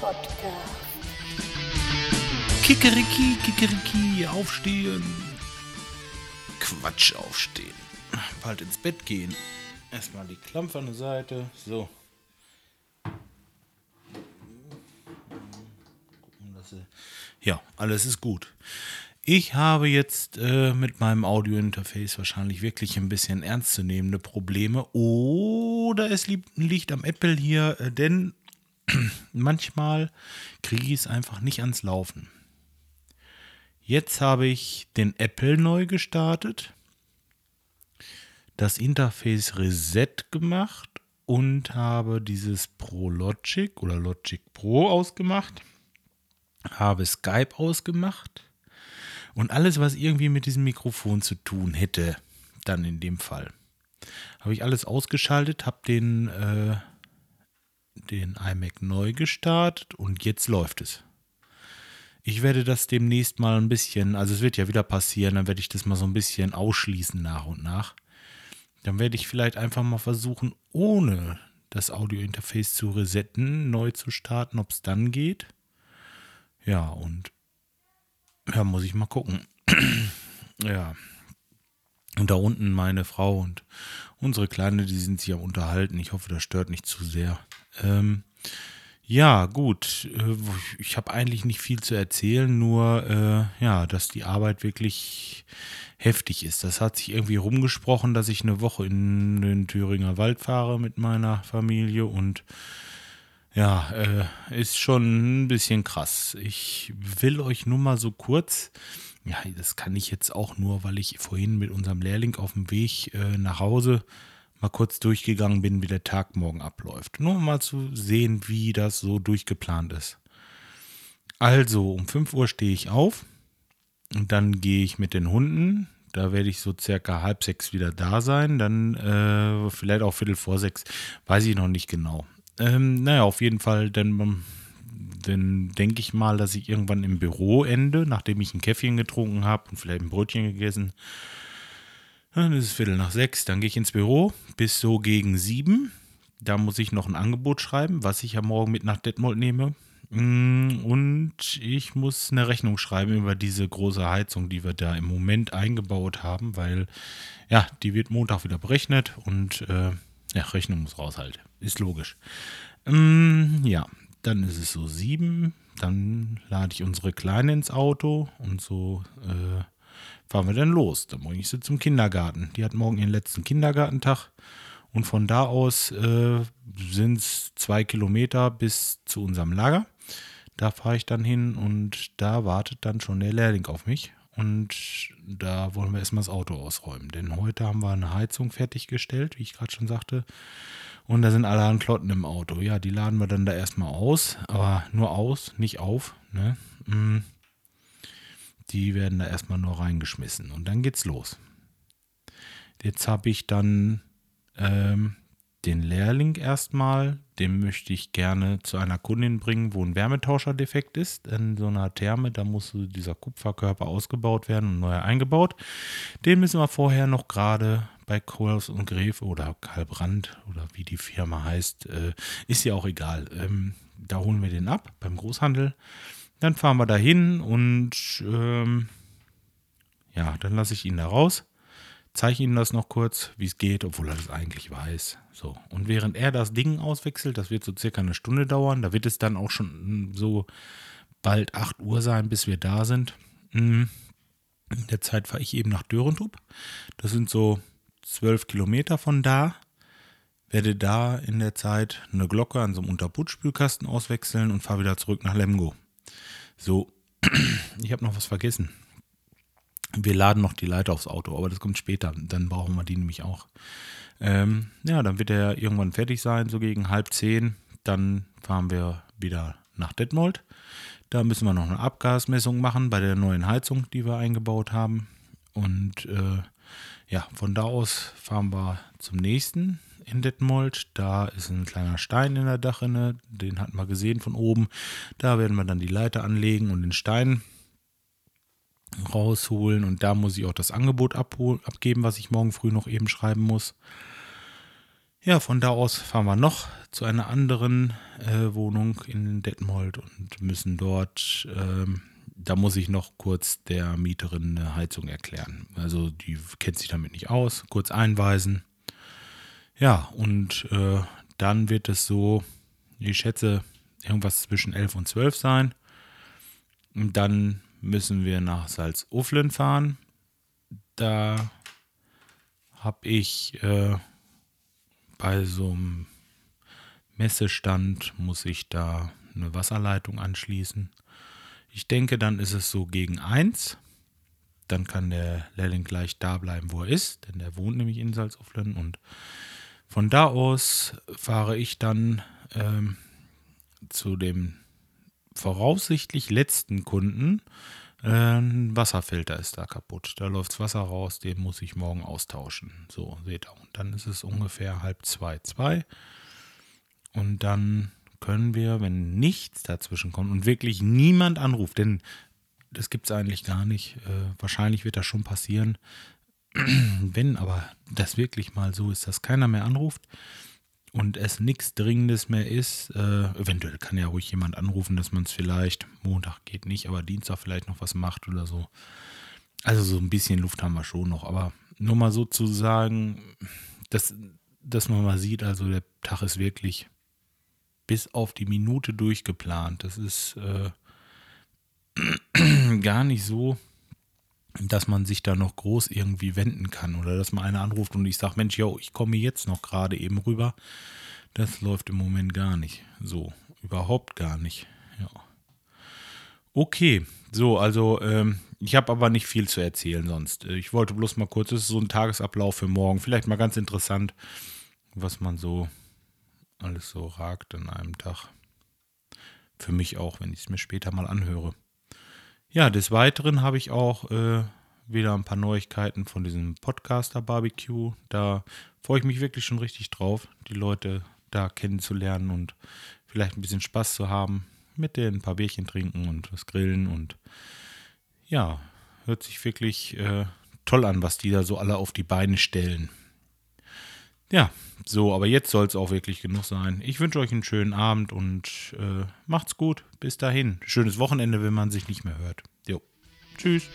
Podcast. Kikeriki, Kikeriki, aufstehen. Quatsch, aufstehen. Bald ins Bett gehen. Erstmal die Klampfe an der Seite. So. Ja, alles ist gut. Ich habe jetzt äh, mit meinem Audio-Interface wahrscheinlich wirklich ein bisschen ernstzunehmende Probleme. Oder es liegt am Apple hier, äh, denn manchmal kriege ich es einfach nicht ans Laufen. Jetzt habe ich den Apple neu gestartet, das Interface Reset gemacht und habe dieses Pro Logic oder Logic Pro ausgemacht, habe Skype ausgemacht und alles, was irgendwie mit diesem Mikrofon zu tun hätte, dann in dem Fall. Habe ich alles ausgeschaltet, habe den, äh, den iMac neu gestartet und jetzt läuft es. Ich werde das demnächst mal ein bisschen, also es wird ja wieder passieren, dann werde ich das mal so ein bisschen ausschließen nach und nach. Dann werde ich vielleicht einfach mal versuchen, ohne das Audiointerface zu resetten, neu zu starten, ob es dann geht. Ja, und ja, muss ich mal gucken. ja. Und da unten meine Frau und unsere Kleine, die sind sich am Unterhalten. Ich hoffe, das stört nicht zu sehr. Ähm, ja, gut. Äh, Ich habe eigentlich nicht viel zu erzählen, nur äh, ja, dass die Arbeit wirklich heftig ist. Das hat sich irgendwie rumgesprochen, dass ich eine Woche in den Thüringer Wald fahre mit meiner Familie und ja, äh, ist schon ein bisschen krass. Ich will euch nur mal so kurz, ja, das kann ich jetzt auch nur, weil ich vorhin mit unserem Lehrling auf dem Weg äh, nach Hause mal kurz durchgegangen bin, wie der Tag morgen abläuft. Nur mal zu sehen, wie das so durchgeplant ist. Also, um 5 Uhr stehe ich auf und dann gehe ich mit den Hunden. Da werde ich so circa halb sechs wieder da sein. Dann äh, vielleicht auch Viertel vor sechs. Weiß ich noch nicht genau. Ähm, naja, auf jeden Fall, dann, dann denke ich mal, dass ich irgendwann im Büro ende, nachdem ich ein Käffchen getrunken habe und vielleicht ein Brötchen gegessen. Dann ist es Viertel nach sechs. Dann gehe ich ins Büro bis so gegen sieben. Da muss ich noch ein Angebot schreiben, was ich ja morgen mit nach Detmold nehme. Mm, Und ich muss eine Rechnung schreiben über diese große Heizung, die wir da im Moment eingebaut haben, weil ja, die wird Montag wieder berechnet und äh, ja, Rechnung muss raus halt. Ist logisch. Mm, ja, dann ist es so sieben. Dann lade ich unsere Kleine ins Auto und so äh, fahren wir dann los. Dann bringe ich sie zum Kindergarten. Die hat morgen ihren letzten Kindergartentag. Und von da aus äh, sind es zwei Kilometer bis zu unserem Lager. Da fahre ich dann hin und da wartet dann schon der Lehrling auf mich. Und da wollen wir erstmal das Auto ausräumen. Denn heute haben wir eine Heizung fertiggestellt, wie ich gerade schon sagte. Und da sind allerhand Klotten im Auto. Ja, die laden wir dann da erstmal aus. Aber nur aus, nicht auf. Ne? Mm. Die werden da erstmal nur reingeschmissen. Und dann geht's los. Jetzt habe ich dann ähm, den Lehrling erstmal, den möchte ich gerne zu einer Kundin bringen, wo ein Wärmetauscher-Defekt ist. In so einer Therme, da muss dieser Kupferkörper ausgebaut werden und neu eingebaut. Den müssen wir vorher noch gerade bei Kohlhaus und Gräfe oder Karl Brandt oder wie die Firma heißt, äh, ist ja auch egal. Ähm, da holen wir den ab beim Großhandel. Dann fahren wir dahin und ähm, ja, dann lasse ich ihn da raus zeige ihm das noch kurz, wie es geht, obwohl er das eigentlich weiß. So. Und während er das Ding auswechselt, das wird so circa eine Stunde dauern, da wird es dann auch schon mm, so bald 8 Uhr sein, bis wir da sind. Mm. In der Zeit fahre ich eben nach Dörentup. Das sind so 12 Kilometer von da. Werde da in der Zeit eine Glocke an so einem Unterputspülkasten auswechseln und fahre wieder zurück nach Lemgo. So, ich habe noch was vergessen. Wir laden noch die Leiter aufs Auto, aber das kommt später. Dann brauchen wir die nämlich auch. Ähm, ja, dann wird er irgendwann fertig sein, so gegen halb zehn. Dann fahren wir wieder nach Detmold. Da müssen wir noch eine Abgasmessung machen bei der neuen Heizung, die wir eingebaut haben. Und äh, ja, von da aus fahren wir zum nächsten in Detmold. Da ist ein kleiner Stein in der Dachrinne, den hatten wir gesehen von oben. Da werden wir dann die Leiter anlegen und den Stein rausholen und da muss ich auch das Angebot abgeben, was ich morgen früh noch eben schreiben muss. Ja, von da aus fahren wir noch zu einer anderen äh, Wohnung in Detmold und müssen dort, ähm, da muss ich noch kurz der Mieterin eine Heizung erklären. Also die kennt sich damit nicht aus, kurz einweisen. Ja, und äh, dann wird es so, ich schätze, irgendwas zwischen 11 und 12 sein. Und dann müssen wir nach Salzuflen fahren. Da habe ich äh, bei so einem Messestand, muss ich da eine Wasserleitung anschließen. Ich denke, dann ist es so gegen 1. Dann kann der Lehrling gleich da bleiben, wo er ist, denn der wohnt nämlich in Salzuflen. Und von da aus fahre ich dann ähm, zu dem voraussichtlich letzten Kunden. Ein Wasserfilter ist da kaputt. Da läuft Wasser raus, den muss ich morgen austauschen. So, seht ihr. Und dann ist es ungefähr halb zwei, zwei. Und dann können wir, wenn nichts dazwischen kommt und wirklich niemand anruft, denn das gibt es eigentlich gar nicht, äh, wahrscheinlich wird das schon passieren, wenn aber das wirklich mal so ist, dass keiner mehr anruft, und es nichts Dringendes mehr ist, äh, eventuell kann ja ruhig jemand anrufen, dass man es vielleicht, Montag geht nicht, aber Dienstag vielleicht noch was macht oder so. Also so ein bisschen Luft haben wir schon noch, aber nur mal so zu sagen, dass, dass man mal sieht, also der Tag ist wirklich bis auf die Minute durchgeplant. Das ist äh, gar nicht so, dass man sich da noch groß irgendwie wenden kann oder dass mal einer anruft und ich sage, Mensch, yo, ich komme jetzt noch gerade eben rüber. Das läuft im Moment gar nicht. So, überhaupt gar nicht. Ja. Okay, so, also ähm, ich habe aber nicht viel zu erzählen sonst. Ich wollte bloß mal kurz, das ist so ein Tagesablauf für morgen. Vielleicht mal ganz interessant, was man so alles so ragt an einem Tag. Für mich auch, wenn ich es mir später mal anhöre. Ja, des Weiteren habe ich auch äh, wieder ein paar Neuigkeiten von diesem Podcaster Barbecue. Da freue ich mich wirklich schon richtig drauf, die Leute da kennenzulernen und vielleicht ein bisschen Spaß zu haben, mit denen ein paar Bierchen trinken und was grillen und ja, hört sich wirklich äh, toll an, was die da so alle auf die Beine stellen. Ja, so, aber jetzt soll es auch wirklich genug sein. Ich wünsche euch einen schönen Abend und äh, macht's gut. Bis dahin. Schönes Wochenende, wenn man sich nicht mehr hört. Jo. Tschüss.